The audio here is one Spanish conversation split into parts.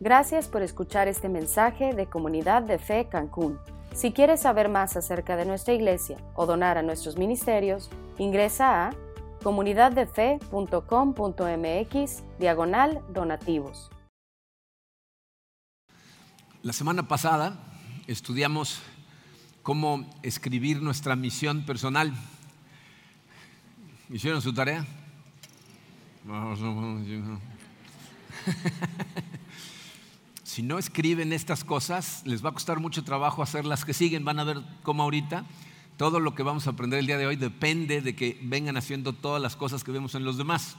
Gracias por escuchar este mensaje de Comunidad de Fe Cancún. Si quieres saber más acerca de nuestra iglesia o donar a nuestros ministerios, ingresa a comunidaddefe.com.mx diagonal donativos. La semana pasada estudiamos cómo escribir nuestra misión personal. ¿Hicieron su tarea? si no escriben estas cosas, les va a costar mucho trabajo hacer las que siguen. Van a ver cómo ahorita todo lo que vamos a aprender el día de hoy depende de que vengan haciendo todas las cosas que vemos en los demás.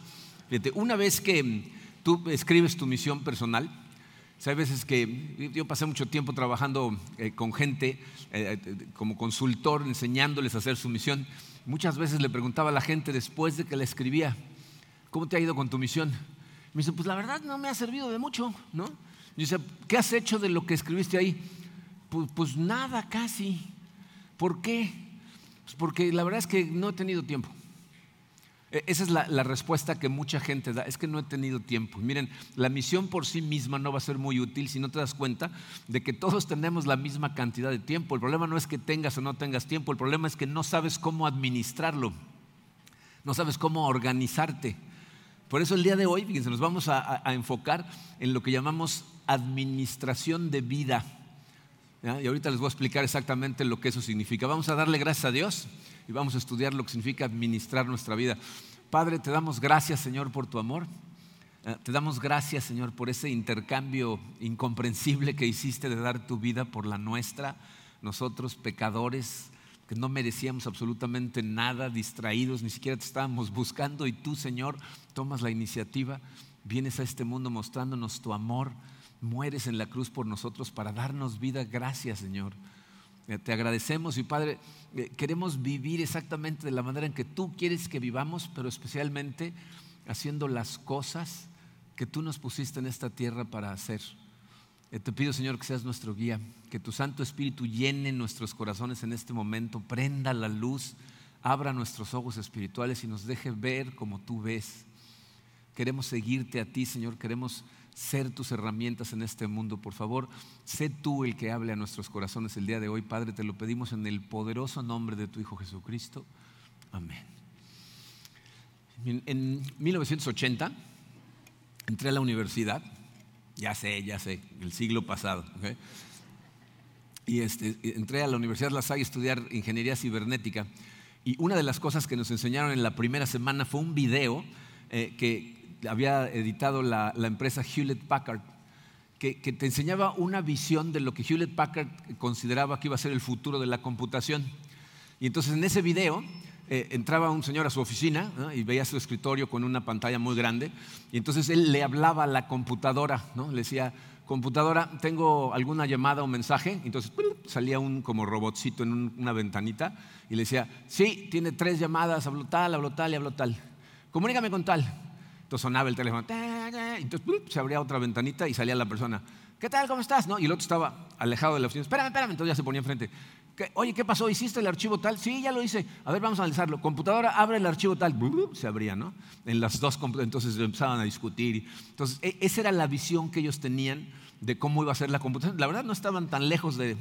Fíjate, una vez que tú escribes tu misión personal, hay veces que yo pasé mucho tiempo trabajando eh, con gente eh, eh, como consultor, enseñándoles a hacer su misión. Muchas veces le preguntaba a la gente después de que la escribía, ¿cómo te ha ido con tu misión? Me dice, pues la verdad no me ha servido de mucho, ¿no? Dice, ¿qué has hecho de lo que escribiste ahí? Pues, pues nada, casi. ¿Por qué? Pues porque la verdad es que no he tenido tiempo. E, esa es la, respuesta que mucha gente da, es que no he tenido tiempo. Miren, la misión por sí misma no va a ser muy útil si no te das cuenta de que todos tenemos la misma cantidad de tiempo. El problema no es que tengas o no tengas tiempo, el problema es que no sabes cómo administrarlo, no sabes cómo organizarte. Por eso el día de hoy, fíjense, nos vamos a enfocar en lo que llamamos administración de vida. Y ahorita les voy a explicar exactamente lo que eso significa. Vamos a darle gracias a Dios y vamos a estudiar lo que significa administrar nuestra vida. Padre, te damos gracias, Señor, por tu amor. Te damos gracias, Señor, por ese intercambio incomprensible que hiciste de dar tu vida por la nuestra. Nosotros, pecadores, que no merecíamos absolutamente nada, distraídos, ni siquiera te estábamos buscando y tú, Señor, tomas la iniciativa, vienes a este mundo mostrándonos tu amor mueres en la cruz por nosotros para darnos vida. Gracias, Señor. Eh, te agradecemos y Padre, eh, queremos vivir exactamente de la manera en que tú quieres que vivamos, pero especialmente haciendo las cosas que tú nos pusiste en esta tierra para hacer. Eh, te pido, Señor, que seas nuestro guía, que tu Santo Espíritu llene nuestros corazones en este momento, prenda la luz, abra nuestros ojos espirituales y nos deje ver como tú ves. Queremos seguirte a ti, Señor, queremos ser tus herramientas en este mundo. Por favor, sé tú el que hable a nuestros corazones el día de hoy. Padre, te lo pedimos en el poderoso nombre de tu Hijo Jesucristo. Amén. En 1980 entré a la universidad, ya sé, ya sé, el siglo pasado. Y este, entré a la Universidad La Salle a estudiar ingeniería cibernética. Y una de las cosas que nos enseñaron en la primera semana fue un video eh, que, había editado la, empresa Hewlett Packard, que, te enseñaba una visión de lo que Hewlett Packard consideraba que iba a ser el futuro de la computación. Y entonces en ese video eh, entraba un señor a su oficina y veía su escritorio con una pantalla muy grande, y entonces él le hablaba a la computadora, ¿no? le decía, computadora, tengo alguna llamada o mensaje, entonces salía un como robotcito en una ventanita y le decía, sí, tiene tres llamadas, hablo tal, hablo tal y hablo tal. Comunícame con tal. Entonces sonaba el teléfono, entonces se abría otra ventanita y salía la persona. ¿Qué tal? ¿Cómo estás? ¿No? Y el otro estaba alejado de la oficina. Espérame, espérame. Entonces ya se ponía enfrente. Oye, ¿qué pasó? ¿Hiciste el archivo tal? Sí, ya lo hice. A ver, vamos a analizarlo. Computadora, abre el archivo tal. Se abría, ¿no? En las dos Entonces empezaban a discutir. Entonces, e, esa era la visión que ellos tenían de cómo iba a ser la computación. La verdad, no estaban tan lejos de,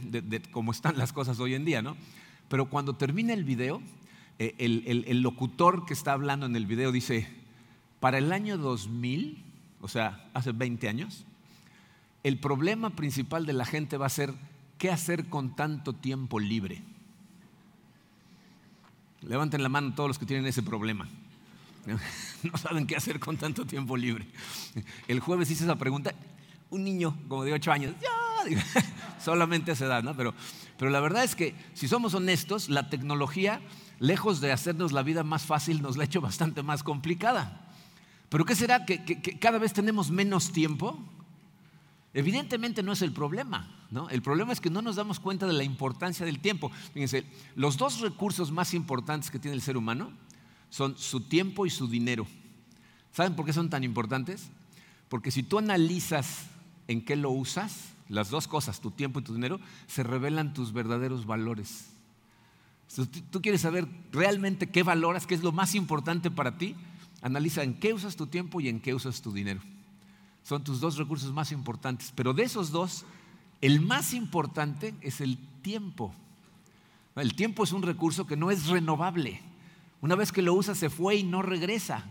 cómo están las cosas hoy en día, ¿no? Pero cuando termina el video, eh, el locutor que está hablando en el video dice, para el año 2000, o sea, hace 20 años, el problema principal de la gente va a ser qué hacer con tanto tiempo libre. Levanten la mano todos los que tienen ese problema. No saben qué hacer con tanto tiempo libre. El jueves hice esa pregunta, un niño como de 8 años, solamente a esa edad, ¿no? Pero, pero la verdad es que si somos honestos, la tecnología, lejos de hacernos la vida más fácil, nos la ha hecho bastante más complicada. ¿Pero qué será? ¿Que, cada vez tenemos menos tiempo? Evidentemente no es el problema, ¿no? El problema es que no nos damos cuenta de la importancia del tiempo. Fíjense, los dos recursos más importantes que tiene el ser humano son su tiempo y su dinero. ¿Saben por qué son tan importantes? Porque si tú analizas en qué lo usas, las dos cosas, tu tiempo y tu dinero, se revelan tus verdaderos valores. Si tú quieres saber realmente qué valoras, qué es lo más importante para ti, Analiza en qué usas tu tiempo y en qué usas tu dinero. son tus dos recursos más importantes. Pero de esos dos, el más importante es el tiempo. El tiempo es un recurso que no es renovable. Una vez que lo usas se fue y no regresa.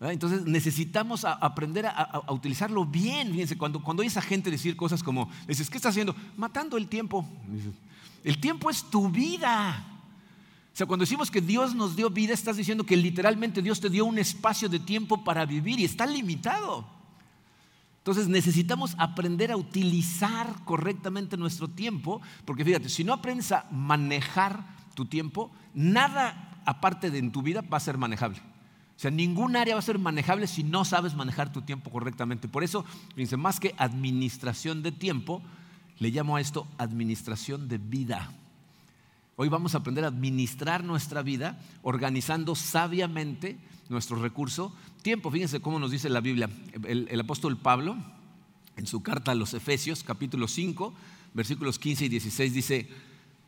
Entonces necesitamos aprender a, utilizarlo bien. Fíjense, cuando, cuando oyes a gente decir cosas como, dices, ¿qué estás haciendo? Matando el tiempo. El tiempo es tu vida. O sea, cuando decimos que Dios nos dio vida, estás diciendo que literalmente Dios te dio un espacio de tiempo para vivir y está limitado. Entonces necesitamos aprender a utilizar correctamente nuestro tiempo, porque fíjate, si no aprendes a manejar tu tiempo, nada aparte de en tu vida va a ser manejable. O sea, ningún área va a ser manejable si no sabes manejar tu tiempo correctamente. Por eso, fíjense, más que administración de tiempo, le llamo a esto administración de vida. Hoy vamos a aprender a administrar nuestra vida organizando sabiamente nuestro recurso tiempo. Fíjense cómo nos dice la Biblia. El, apóstol Pablo, en su carta a los Efesios, capítulo 5, versículos 15 y 16, dice,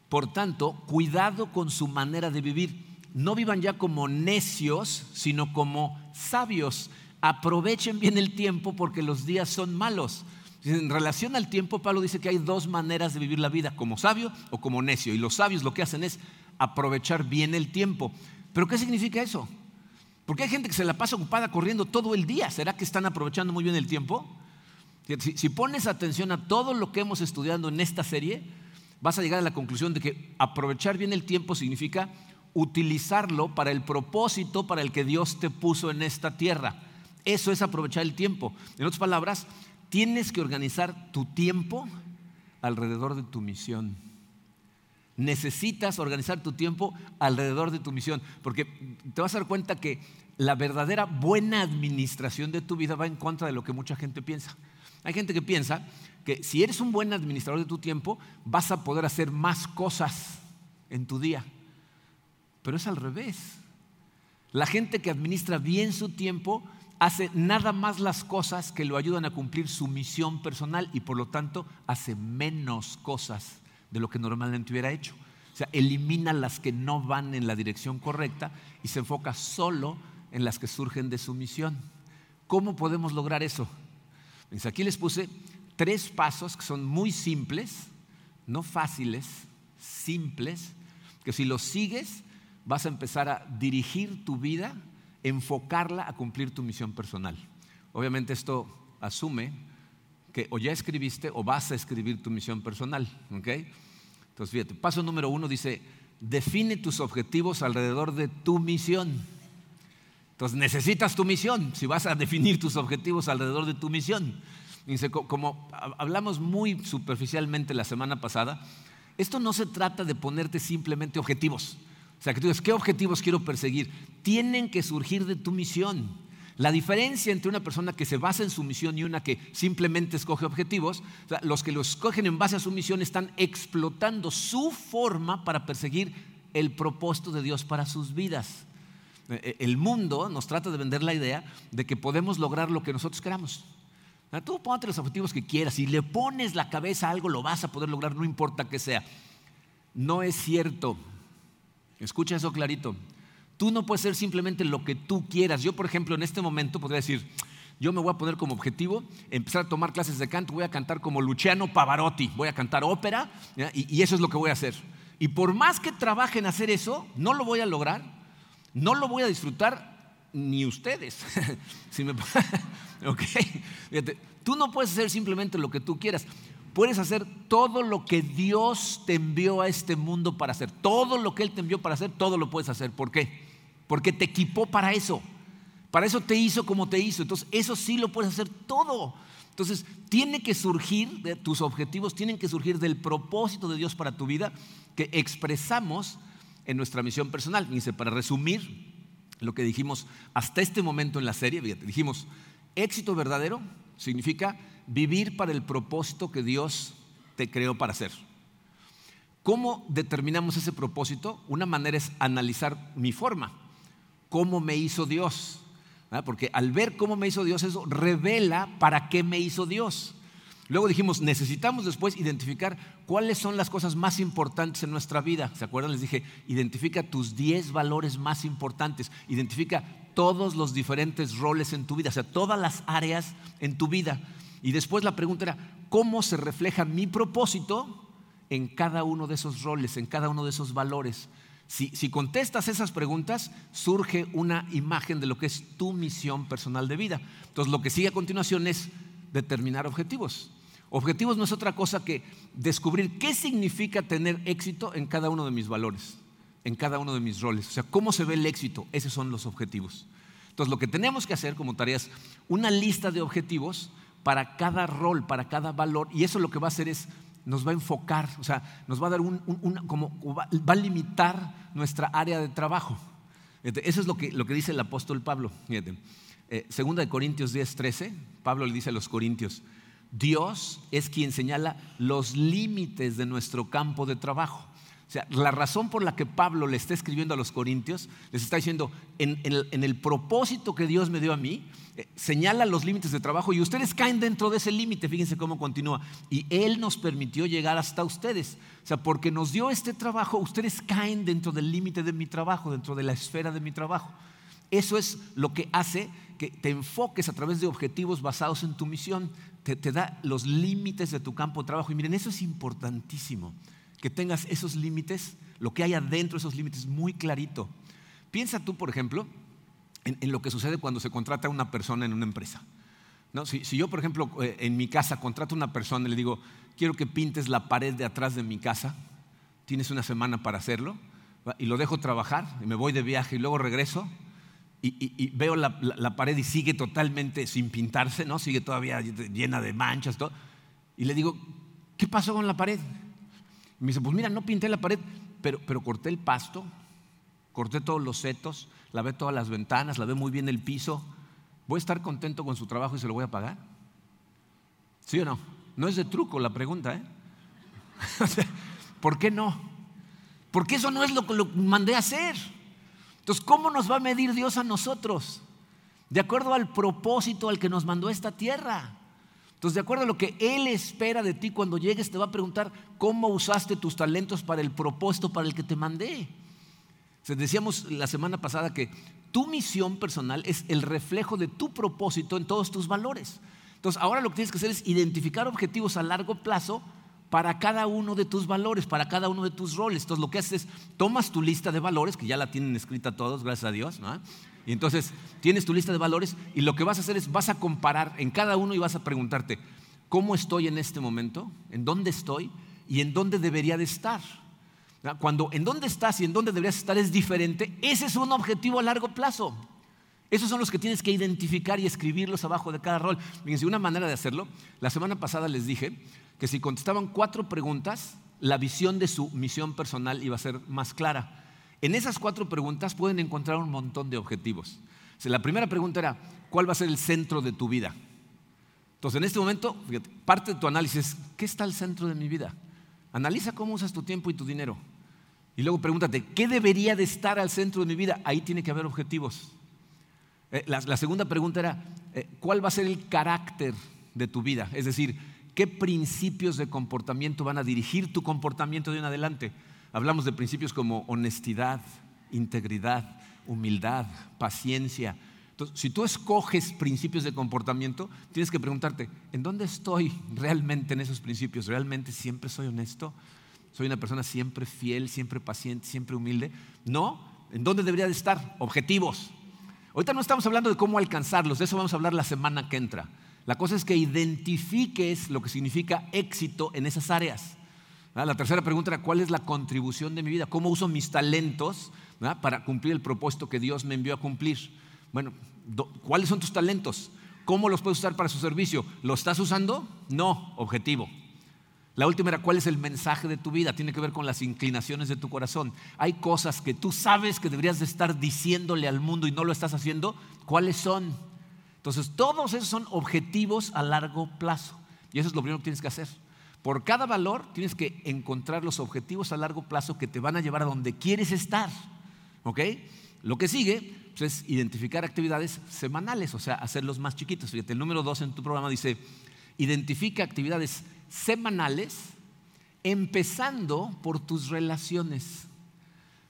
por tanto, cuidado con su manera de vivir. No vivan ya como necios, sino como sabios. Aprovechen bien el tiempo porque los días son malos. En relación al tiempo, Pablo dice que hay dos maneras de vivir la vida, como sabio o como necio. Y los sabios lo que hacen es aprovechar bien el tiempo. ¿Pero qué significa eso? Porque hay gente que se la pasa ocupada corriendo todo el día. ¿Será que están aprovechando muy bien el tiempo? Si, pones atención a todo lo que hemos estudiado en esta serie, vas a llegar a la conclusión de que aprovechar bien el tiempo significa utilizarlo para el propósito para el que Dios te puso en esta tierra. Eso es aprovechar el tiempo. En otras palabras, tienes que organizar tu tiempo alrededor de tu misión. Necesitas organizar tu tiempo alrededor de tu misión, porque te vas a dar cuenta que la verdadera buena administración de tu vida va en contra de lo que mucha gente piensa. Hay gente que piensa que si eres un buen administrador de tu tiempo, vas a poder hacer más cosas en tu día. Pero es al revés. La gente que administra bien su tiempo hace nada más las cosas que lo ayudan a cumplir su misión personal y por lo tanto hace menos cosas de lo que normalmente hubiera hecho. O sea, elimina las que no van en la dirección correcta y se enfoca solo en las que surgen de su misión. ¿Cómo podemos lograr eso? Pues aquí les puse tres pasos que son muy simples, no fáciles, simples, que si los sigues vas a empezar a dirigir tu vida, enfocarla a cumplir tu misión personal. Obviamente esto asume que o ya escribiste o vas a escribir tu misión personal. ¿okay? Entonces, fíjate, paso número uno dice, define tus objetivos alrededor de tu misión. Entonces, necesitas tu misión si vas a definir tus objetivos alrededor de tu misión. Dice, como hablamos muy superficialmente la semana pasada, esto no se trata de ponerte simplemente objetivos. O sea, que tú dices, ¿qué objetivos quiero perseguir? Tienen que surgir de tu misión. La diferencia entre una persona que se basa en su misión y una que simplemente escoge objetivos, los que lo escogen en base a su misión están explotando su forma para perseguir el propósito de Dios para sus vidas. Eh, eh, el mundo nos trata de vender la idea de que podemos lograr lo que nosotros queramos. Tú ponte los objetivos que quieras, si le pones la cabeza a algo lo vas a poder lograr, no importa que sea. No es cierto. Escucha eso clarito. Tú no puedes ser simplemente lo que tú quieras. Yo, por ejemplo, en este momento podría decir, yo me voy a poner como objetivo empezar a tomar clases de canto, voy a cantar como Luciano Pavarotti, voy a cantar ópera y, eso es lo que voy a hacer. Y por más que trabaje en hacer eso, no lo voy a lograr, no lo voy a disfrutar ni ustedes. tú no puedes hacer simplemente lo que tú quieras. Puedes hacer todo lo que Dios te envió a este mundo para hacer. Todo lo que Él te envió para hacer, todo lo puedes hacer. ¿Por qué? porque te equipó para eso. Para eso te hizo como te hizo. Entonces, eso sí lo puedes hacer todo. Entonces, tiene que surgir, de tus objetivos tienen que surgir del propósito de Dios para tu vida que expresamos en nuestra misión personal. Dice, para resumir lo que dijimos hasta este momento en la serie, dijimos, éxito verdadero significa vivir para el propósito que Dios te creó para hacer. ¿Cómo determinamos ese propósito? Una manera es analizar mi forma cómo me hizo Dios. Porque al ver cómo me hizo Dios, eso revela para qué me hizo Dios. Luego dijimos, necesitamos después identificar cuáles son las cosas más importantes en nuestra vida. ¿Se acuerdan? Les dije, identifica tus 10 valores más importantes, identifica todos los diferentes roles en tu vida, o sea, todas las áreas en tu vida. Y después la pregunta era, ¿cómo se refleja mi propósito en cada uno de esos roles, en cada uno de esos valores? Si, si, contestas esas preguntas, surge una imagen de lo que es tu misión personal de vida. Entonces, lo que sigue a continuación es determinar objetivos. Objetivos no es otra cosa que descubrir qué significa tener éxito en cada uno de mis valores, en cada uno de mis roles. O sea, cómo se ve el éxito. Esos son los objetivos. Entonces, lo que tenemos que hacer como tareas, una lista de objetivos para cada rol, para cada valor, y eso lo que va a hacer es nos va a enfocar, o sea, nos va a dar un, como va, a limitar nuestra área de trabajo. Eso es lo que, lo que dice el apóstol Pablo. Eh, segunda de Corintios 10, 13, Pablo le dice a los corintios, Dios es quien señala los límites de nuestro campo de trabajo. O sea, la razón por la que Pablo le está escribiendo a los corintios, les está diciendo, en, el, propósito que Dios me dio a mí, eh, señala los límites de trabajo y ustedes caen dentro de ese límite, fíjense cómo continúa. Y Él nos permitió llegar hasta ustedes. O sea, porque nos dio este trabajo, ustedes caen dentro del límite de mi trabajo, dentro de la esfera de mi trabajo. Eso es lo que hace que te enfoques a través de objetivos basados en tu misión te, da los límites de tu campo de trabajo. Y miren, eso es importantísimo, que tengas esos límites, lo que hay adentro de esos límites muy clarito. Piensa tú, por ejemplo, en, lo que sucede cuando se contrata a una persona en una empresa. Si, yo, por ejemplo, eh, en mi casa contrato a una persona y le digo, quiero que pintes la pared de atrás de mi casa, tienes una semana para hacerlo, y lo dejo trabajar, y me voy de viaje y luego regreso, y, veo la, pared y sigue totalmente sin pintarse, ¿no? Sigue todavía llena de manchas, todo. Y le digo, ¿qué pasó con la pared? Me dice, pues mira, no pinté la pared, pero, pero corté el pasto, corté todos los setos, lavé todas las ventanas, lavé muy bien el piso. ¿Voy a estar contento con su trabajo y se lo voy a pagar? ¿Sí o no? No es de truco la pregunta, ¿eh? ¿Por qué no? Porque eso no es lo que lo mandé a hacer. Entonces, ¿cómo nos va a medir Dios a nosotros? De acuerdo al propósito al que nos mandó esta tierra. Entonces, de acuerdo a lo que Él espera de ti cuando llegues, te va a preguntar cómo usaste tus talentos para el propósito para el que te mandé. decíamos la semana pasada que tu misión personal es el reflejo de tu propósito en todos tus valores. Entonces, ahora lo que tienes que hacer es identificar objetivos a largo plazo para cada uno de tus valores, para cada uno de tus roles. Entonces lo que haces es, tomas tu lista de valores, que ya la tienen escrita todos, gracias a Dios, ¿no? Y entonces tienes tu lista de valores y lo que vas a hacer es, vas a comparar en cada uno y vas a preguntarte, ¿cómo estoy en este momento? ¿En dónde estoy? ¿Y en dónde debería de estar? Cuando en dónde estás y en dónde deberías estar es diferente, ese es un objetivo a largo plazo. Esos son los que tienes que identificar y escribirlos abajo de cada rol. Fíjense, una manera de hacerlo, la semana pasada les dije que si contestaban cuatro preguntas, la visión de su misión personal iba a ser más clara. En esas cuatro preguntas pueden encontrar un montón de objetivos. la primera pregunta era, ¿cuál va a ser el centro de tu vida? Entonces, en este momento, parte de tu análisis, ¿qué está al centro de mi vida? Analiza cómo usas tu tiempo y tu dinero. Y luego pregúntate, ¿qué debería de estar al centro de mi vida? Ahí tiene que haber objetivos. Eh, la, segunda pregunta era, eh, ¿cuál va a ser el carácter de tu vida? Es decir, ¿Qué principios de comportamiento van a dirigir tu comportamiento de en adelante? Hablamos de principios como honestidad, integridad, humildad, paciencia. Entonces, si tú escoges principios de comportamiento, tienes que preguntarte, ¿en dónde estoy realmente en esos principios? ¿Realmente siempre soy honesto? ¿Soy una persona siempre fiel, siempre paciente, siempre humilde? No, ¿en dónde debería de estar? Objetivos. Ahorita no estamos hablando de cómo alcanzarlos, de eso vamos a hablar la semana que entra. La cosa es que identifiques lo que significa éxito en esas áreas. La tercera pregunta era, ¿cuál es la contribución de mi vida? ¿Cómo uso mis talentos para cumplir el propósito que Dios me envió a cumplir? Bueno, ¿cuáles son tus talentos? ¿Cómo los puedes usar para su servicio? ¿Lo estás usando? No, objetivo. La última era, ¿cuál es el mensaje de tu vida? Tiene que ver con las inclinaciones de tu corazón. Hay cosas que tú sabes que deberías de estar diciéndole al mundo y no lo estás haciendo. ¿Cuáles son? Entonces, todos esos son objetivos a largo plazo. Y eso es lo primero que tienes que hacer. Por cada valor tienes que encontrar los objetivos a largo plazo que te van a llevar a donde quieres estar. ¿Ok? Lo que sigue pues, es identificar actividades semanales, o sea, hacerlos más chiquitos. Fíjate, el número dos en tu programa dice, Identifica actividades semanales, empezando por tus relaciones.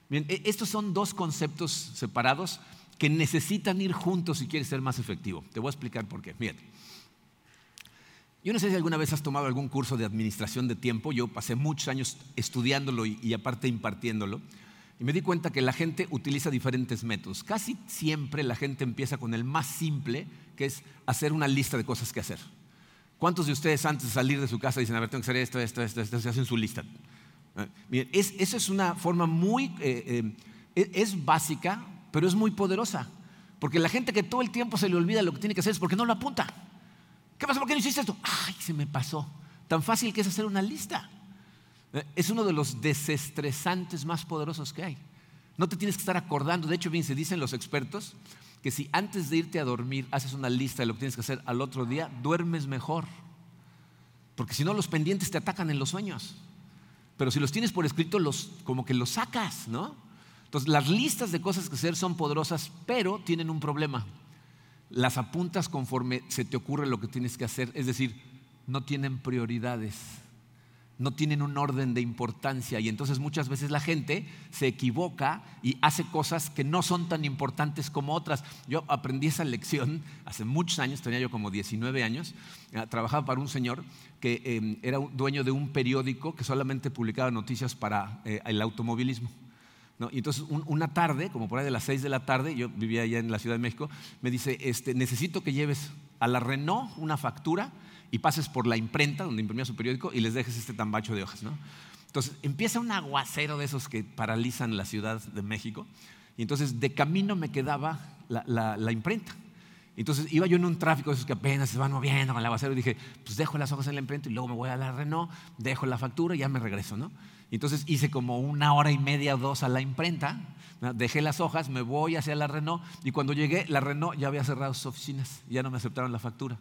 Bien, e, estos son dos conceptos separados que necesitan ir juntos si quieres ser más efectivo. Te voy a explicar por qué. Fíjate. Yo no sé si alguna vez has tomado algún curso de administración de tiempo. Yo pasé muchos años estudiándolo y, aparte impartiéndolo. Y me di cuenta que la gente utiliza diferentes métodos. Casi siempre la gente empieza con el más simple, que es hacer una lista de cosas que hacer. ¿Cuántos de ustedes antes de salir de su casa dicen, a ver, tengo que hacer esto, esto, esto, esto, se hacen su lista? Miren, es, eso es una forma muy, eh, eh, es básica, pero es muy poderosa. Porque la gente que todo el tiempo se le olvida lo que tiene que hacer es porque no lo apunta. ¿Qué pasa? ¿Por qué no hiciste esto? Ay, se me pasó. Tan fácil que es hacer una lista. Eh, es uno de los desestresantes más poderosos que hay. No te tienes que estar acordando. De hecho, bien, se dicen los expertos que si antes de irte a dormir haces una lista de lo que tienes que hacer al otro día, duermes mejor. Porque si no, los pendientes te atacan en los sueños. Pero si los tienes por escrito, los, como que los sacas, ¿no? Entonces, las listas de cosas que hacer son poderosas, pero tienen un problema. Las apuntas conforme se te ocurre lo que tienes que hacer, es decir, no tienen prioridades no tienen un orden de importancia y entonces muchas veces la gente se equivoca y hace cosas que no son tan importantes como otras. Yo aprendí esa lección hace muchos años, tenía yo como 19 años, eh, trabajaba para un señor que eh, era dueño de un periódico que solamente publicaba noticias para eh, el automovilismo. Y entonces una tarde, como por ahí de las 6 de la tarde, yo vivía allá en la Ciudad de México, me dice, este, necesito que lleves a la Renault una factura y pases por la imprenta donde imprimía su periódico y les dejes este tambacho de hojas. ¿no? Entonces empieza un aguacero de esos que paralizan la Ciudad de México y entonces de camino me quedaba la, imprenta. Entonces iba yo en un tráfico de esos que apenas se van moviendo con el aguacero y dije, pues dejo las hojas en la imprenta y luego me voy a la Renault, dejo la factura y ya me regreso. ¿no? Entonces hice como una hora y media o dos a la imprenta, dejé las hojas, me voy hacia la Renault y cuando llegué la Renault ya había cerrado sus oficinas, ya no me aceptaron la factura.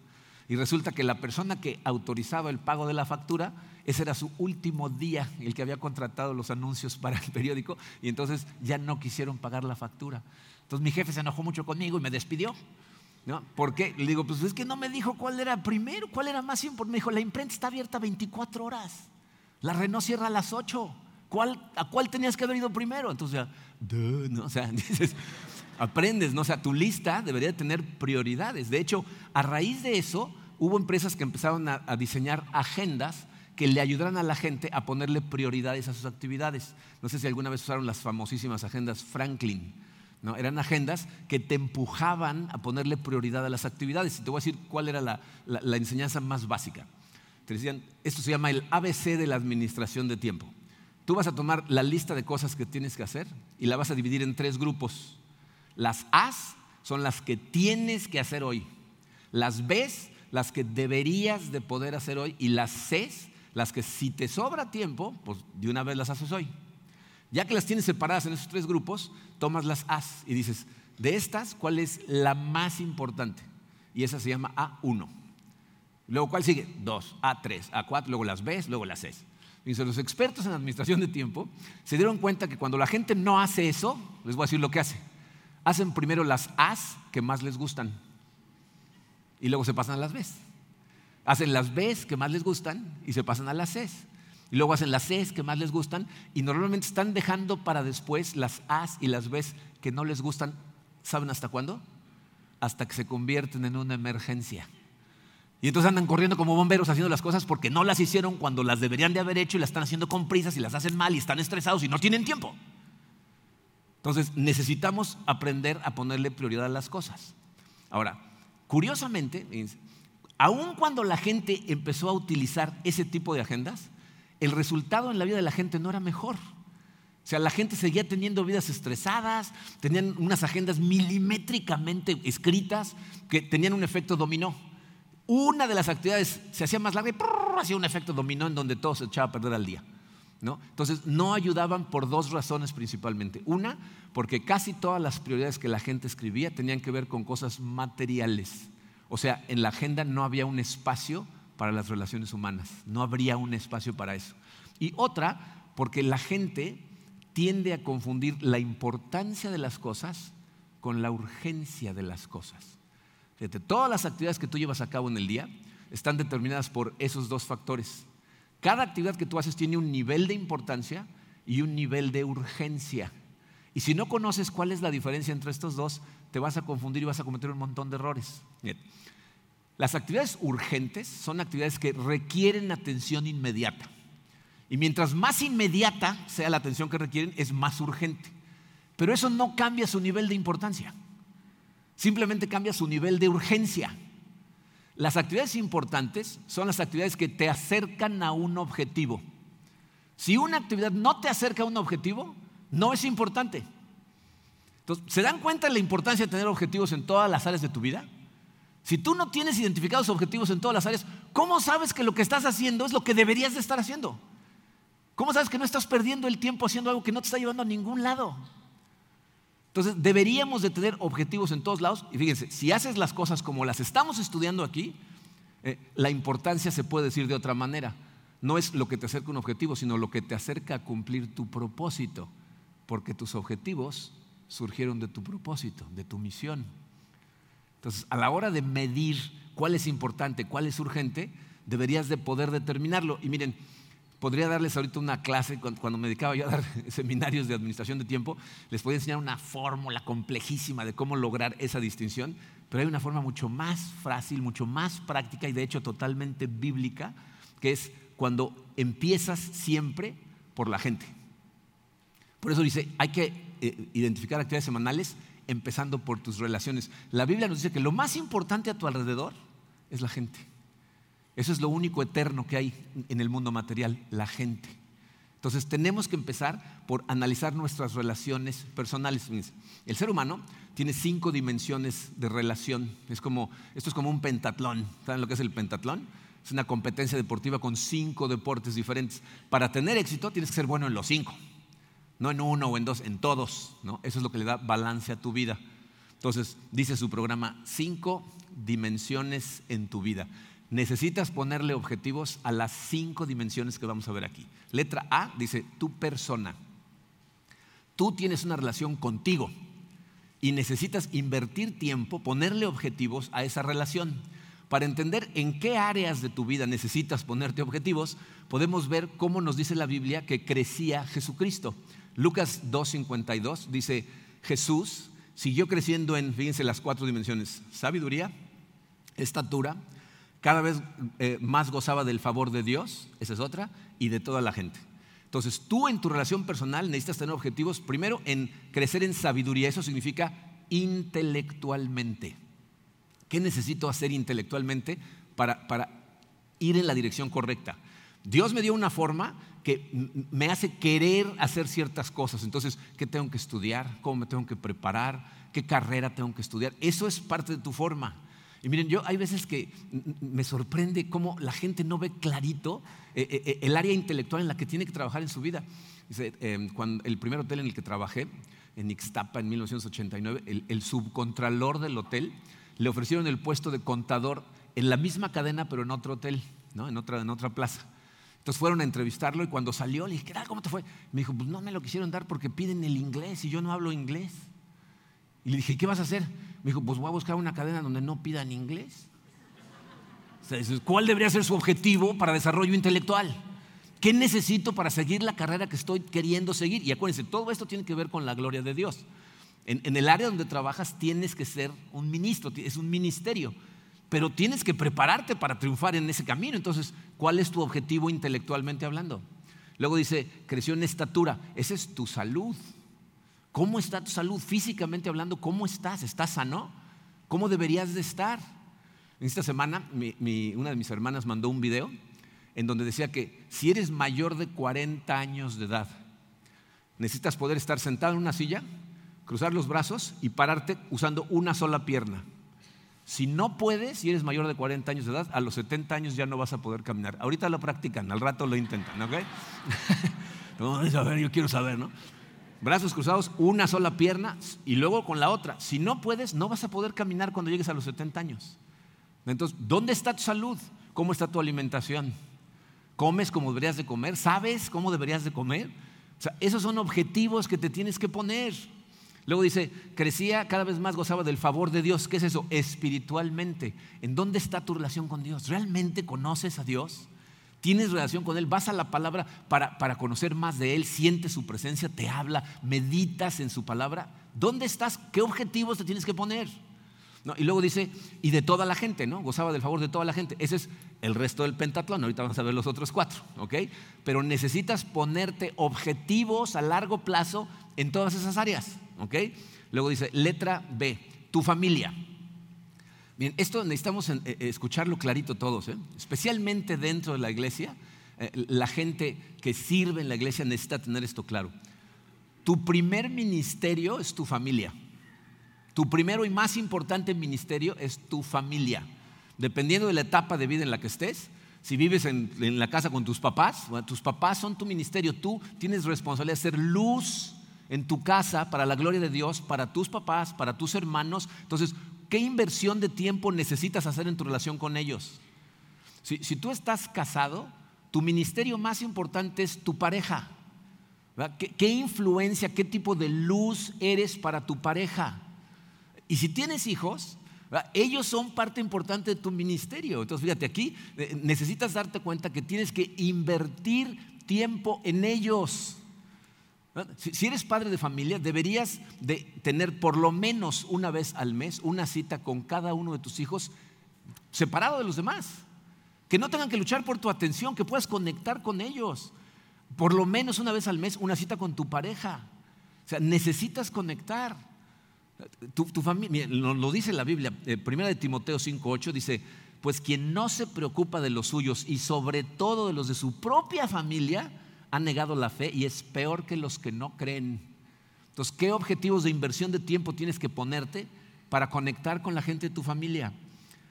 Y resulta que la persona que autorizaba el pago de la factura, ese era su último día, el que había contratado los anuncios para el periódico, y entonces ya no quisieron pagar la factura. Entonces mi jefe se enojó mucho conmigo y me despidió. ¿no? ¿Por qué? Le digo, pues es que no me dijo cuál era primero, cuál era más importante. Me dijo, la imprenta está abierta 24 horas, la Renault cierra a las 8. ¿Cuál, ¿A cuál tenías que haber ido primero? Entonces, ¿no? o sea, dices, aprendes, ¿no? O sea, tu lista debería tener prioridades. De hecho, a raíz de eso, hubo empresas que empezaron a, diseñar agendas que le ayudaran a la gente a ponerle prioridades a sus actividades. No sé si alguna vez usaron las famosísimas agendas Franklin. Eran agendas que te empujaban a ponerle prioridad a las actividades. Y te voy a decir cuál era la enseñanza más básica. Te decían, esto se llama el ABC de la administración de tiempo. Tú vas a tomar la lista de cosas que tienes que hacer y la vas a dividir en tres grupos. Las A's son las que tienes que hacer hoy. Las B's, las que deberías de poder hacer hoy. Y las C's, las que si te sobra tiempo, pues de una vez las haces hoy. Ya que las tienes separadas en esos tres grupos, tomas las A's y dices, de estas, ¿cuál es la más importante? Y esa se llama A1. Luego, ¿cuál sigue? 2, A3, A4, luego las B's, luego las C's. Dice, los expertos en administración de tiempo se dieron cuenta que cuando la gente no hace eso, les voy a decir lo que hace hacen primero las As que más les gustan y luego se pasan a las Bs. Hacen las Bs que más les gustan y se pasan a las Cs. Y luego hacen las Cs que más les gustan y normalmente están dejando para después las As y las Bs que no les gustan. ¿Saben hasta cuándo? Hasta que se convierten en una emergencia. Y entonces andan corriendo como bomberos haciendo las cosas porque no las hicieron cuando las deberían de haber hecho y las están haciendo con prisas y las hacen mal y están estresados y no tienen tiempo. Entonces necesitamos aprender a ponerle prioridad a las cosas. Ahora, curiosamente, aun cuando la gente empezó a utilizar ese tipo de agendas, el resultado en la vida de la gente no era mejor. O sea, la gente seguía teniendo vidas estresadas, tenían unas agendas milimétricamente escritas que tenían un efecto dominó. Una de las actividades se hacía más larga y hacía un efecto dominó en donde todo se echaba a perder al día. Entonces, no ayudaban por dos razones principalmente. Una, porque casi todas las prioridades que la gente escribía tenían que ver con cosas materiales. O sea, en la agenda no había un espacio para las relaciones humanas, no habría un espacio para eso. Y otra, porque la gente tiende a confundir la importancia de las cosas con la urgencia de las cosas. Todas las actividades que tú llevas a cabo en el día están determinadas por esos dos factores. Cada actividad que tú haces tiene un nivel de importancia y un nivel de urgencia. Y si no conoces cuál es la diferencia entre estos dos, te vas a confundir y vas a cometer un montón de errores. Las actividades urgentes son actividades que requieren atención inmediata. Y mientras más inmediata sea la atención que requieren, es más urgente. Pero eso no cambia su nivel de importancia. Simplemente cambia su nivel de urgencia. Las actividades importantes son las actividades que te acercan a un objetivo. Si una actividad no te acerca a un objetivo, no es importante. Entonces, ¿se dan cuenta de la importancia de tener objetivos en todas las áreas de tu vida? Si tú no tienes identificados objetivos en todas las áreas, ¿cómo sabes que lo que estás haciendo es lo que deberías de estar haciendo? ¿Cómo sabes que no estás perdiendo el tiempo haciendo algo que no te está llevando a ningún lado? Entonces, deberíamos de tener objetivos en todos lados. Y fíjense, si haces las cosas como las estamos estudiando aquí, eh, la importancia se puede decir de otra manera. No es lo que te acerca a un objetivo, sino lo que te acerca a cumplir tu propósito. Porque tus objetivos surgieron de tu propósito, de tu misión. Entonces, a la hora de medir cuál es importante, cuál es urgente, deberías de poder determinarlo. Y miren, podría darles ahorita una clase, cuando me dedicaba yo a dar seminarios de administración de tiempo, les podía enseñar una fórmula complejísima de cómo lograr esa distinción, pero hay una forma mucho más fácil, mucho más práctica y de hecho totalmente bíblica, que es cuando empiezas siempre por la gente. Por eso dice, hay que eh, identificar actividades semanales empezando por tus relaciones. La Biblia nos dice que lo más importante a tu alrededor es la gente. Eso es lo único eterno que hay en el mundo material, la gente. Entonces tenemos que empezar por analizar nuestras relaciones personales. El ser humano tiene cinco dimensiones de relación. Es como, esto es como un pentatlón. ¿Saben lo que es el pentatlón? Es una competencia deportiva con cinco deportes diferentes. Para tener éxito tienes que ser bueno en los cinco no en uno o en dos, en todos. Eso es lo que le da balance a tu vida. Entonces, dice su programa, cinco dimensiones en tu vida. Necesitas ponerle objetivos a las cinco dimensiones que vamos a ver aquí. Letra A dice, tu persona. Tú tienes una relación contigo y necesitas invertir tiempo, ponerle objetivos a esa relación. Para entender en qué áreas de tu vida necesitas ponerte objetivos, podemos ver cómo nos dice la Biblia que crecía Jesucristo. Lucas 2.52 dice, Jesús siguió creciendo en, fíjense, las cuatro dimensiones, sabiduría, estatura, cada vez eh, más gozaba del favor de Dios, esa es otra, y de toda la gente. Entonces, tú en tu relación personal necesitas tener objetivos, primero en crecer en sabiduría, eso significa intelectualmente. ¿Qué necesito hacer intelectualmente para, para ir en la dirección correcta? Dios me dio una forma que me hace querer hacer ciertas cosas. Entonces, ¿qué tengo que estudiar? ¿Cómo me tengo que preparar? ¿Qué carrera tengo que estudiar? Eso es parte de tu forma. Y miren, yo hay veces que me sorprende cómo la gente no ve clarito eh, eh, eh, el área intelectual en la que tiene que trabajar en su vida. Em, cuando el primer hotel en el que trabajé, en Ixtapa en 1989, el, subcontralor del hotel le ofrecieron el puesto de contador en la misma cadena, pero en otro hotel, ¿no? en, otra, en otra plaza. Entonces fueron a entrevistarlo y cuando salió le dije, ¿qué tal? ¿Cómo te fue? Me dijo, pues no me lo quisieron dar porque piden el inglés y yo no hablo inglés. Y le dije, ¿qué vas a hacer? Me dijo, pues voy a buscar una cadena donde no pidan inglés. ¿Cuál debería ser su objetivo para desarrollo intelectual? ¿Qué necesito para seguir la carrera que estoy queriendo seguir? Y acuérdense, todo esto tiene que ver con la gloria de Dios. En, en el área donde trabajas tienes que ser un ministro, es un ministerio pero tienes que prepararte para triunfar en ese camino. Entonces, ¿cuál es tu objetivo intelectualmente hablando? Luego dice, creció en estatura. Esa es tu salud. ¿Cómo está tu salud? Físicamente hablando, ¿cómo estás? ¿Estás sano? ¿Cómo deberías de estar? En esta semana, una de mis hermanas mandó un video en donde decía que si eres mayor de 40 años de edad, necesitas poder estar sentado en una silla, cruzar los brazos y pararte usando una sola pierna. Si no puedes, si eres mayor de 40 años de edad, a los 70 años ya no vas a poder caminar. Ahorita lo practican, al rato lo intentan, ¿ok? no, a ver, yo quiero saber, ¿no? Brazos cruzados, una sola pierna y luego con la otra. Si no puedes, no vas a poder caminar cuando llegues a los 70 años. Entonces, ¿dónde está tu salud? ¿Cómo está tu alimentación? ¿Comes como deberías de comer? ¿Sabes cómo deberías de comer? O sea, esos son objetivos que te tienes que poner. Luego dice, crecía cada vez más, gozaba del favor de Dios. ¿Qué es eso? Espiritualmente. ¿En dónde está tu relación con Dios? ¿Realmente conoces a Dios? ¿Tienes relación con Él? ¿Vas a la palabra para, para conocer más de Él? ¿Sientes su presencia? ¿Te habla? ¿Meditas en su palabra? ¿Dónde estás? ¿Qué objetivos te tienes que poner? Y luego dice, y de toda la gente, ¿no? Gozaba del favor de toda la gente. Ese es el resto del pentatlón. Ahorita vamos a ver los otros cuatro, ¿ok? Pero necesitas ponerte objetivos a largo plazo en todas esas áreas, ¿ok? Luego dice, letra B, tu familia. Bien, esto necesitamos eh, eh, escucharlo clarito todos, ¿eh? especialmente dentro de la iglesia. la gente que sirve en la iglesia necesita tener esto claro. Tu primer ministerio es tu familia. Tu primero y más importante ministerio es tu familia. Dependiendo de la etapa de vida en la que estés, si vives en, la casa con tus papás, tus papás son tu ministerio. Tú tienes responsabilidad de ser luz en tu casa para la gloria de Dios, para tus papás, para tus hermanos. Entonces, ¿qué inversión de tiempo necesitas hacer en tu relación con ellos? Si, tú estás casado, tu ministerio más importante es tu pareja. ¿Qué influencia, qué tipo de luz eres para tu pareja? Y si tienes hijos, ellos son parte importante de tu ministerio. Entonces, fíjate, aquí eh, necesitas darte cuenta que tienes que invertir tiempo en ellos. Si eres padre de familia, deberías de tener por lo menos una vez al mes una cita con cada uno de tus hijos separado de los demás. Que no tengan que luchar por tu atención, que puedas conectar con ellos. Por lo menos una vez al mes una cita con tu pareja. O sea, necesitas conectar. Tu, familia, lo, dice la Biblia, eh, primera de Timoteo 5:8 dice, pues quien no se preocupa de los suyos y sobre todo de los de su propia familia, ha negado la fe y es peor que los que no creen. Entonces, ¿qué objetivos de inversión de tiempo tienes que ponerte para conectar con la gente de tu familia?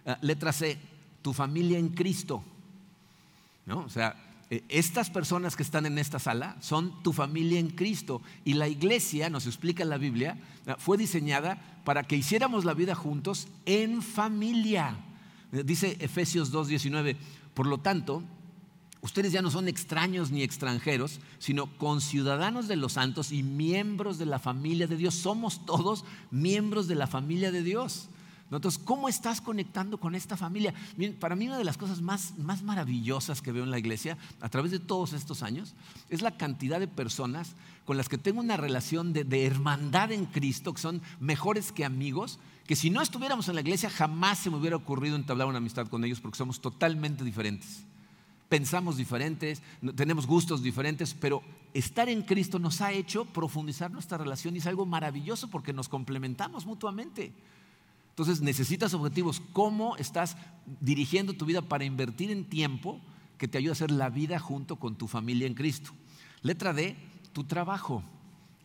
Ah, letra C, tu familia en Cristo. ¿No? O sea, eh, estas personas que están en esta sala son tu familia en Cristo. Y la iglesia, nos explica la Biblia, eh, fue diseñada para que hiciéramos la vida juntos en familia. Eh, dice Efesios 2.19, por lo tanto, ustedes ya no son extraños ni extranjeros, sino conciudadanos de los santos y miembros de la familia de Dios. Somos todos miembros de la familia de Dios. Entonces, ¿cómo estás conectando con esta familia? para mí una de las cosas más, más maravillosas que veo en la iglesia a través de todos estos años es la cantidad de personas con las que tengo una relación de, de hermandad en Cristo, que son mejores que amigos, que si no estuviéramos en la iglesia jamás se me hubiera ocurrido entablar una amistad con ellos porque somos totalmente diferentes. Pensamos diferentes, tenemos gustos diferentes, pero estar en Cristo nos ha hecho profundizar nuestra relación y es algo maravilloso porque nos complementamos mutuamente. Entonces necesitas objetivos. ¿Cómo estás dirigiendo tu vida para invertir en tiempo que te ayude a hacer la vida junto con tu familia en Cristo? Letra D, tu trabajo.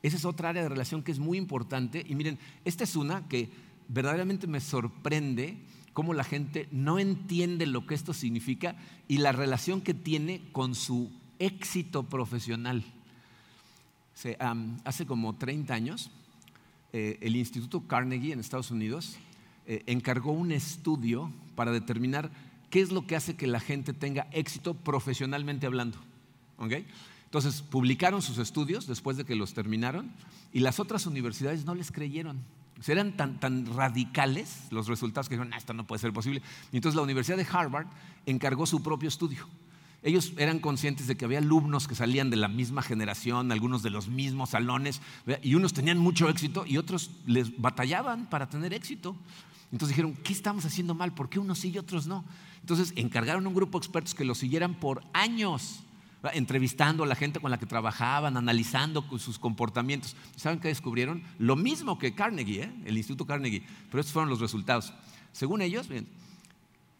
Esa es otra área de relación que es muy importante. Y miren, esta es una que verdaderamente me sorprende cómo la gente no entiende lo que esto significa y la relación que tiene con su éxito profesional. hace como 30 años, eh, el Instituto Carnegie en Estados Unidos eh, encargó un estudio para determinar qué es lo que hace que la gente tenga éxito profesionalmente hablando. Entonces, publicaron sus estudios después de que los terminaron y las otras universidades no les creyeron. Eran tan, tan radicales los resultados que dijeron, esto no puede ser posible. Y entonces la Universidad de Harvard encargó su propio estudio. Ellos eran conscientes de que había alumnos que salían de la misma generación, algunos de los mismos salones, y unos tenían mucho éxito y otros les batallaban para tener éxito. Entonces dijeron, ¿qué estamos haciendo mal? ¿Por qué unos sí y otros no? Entonces encargaron a un grupo de expertos que lo siguieran por años, entrevistando a la gente con la que trabajaban, analizando sus comportamientos. ¿Saben qué descubrieron? Lo mismo que Carnegie, ¿eh? el Instituto Carnegie, pero estos fueron los resultados. Según ellos,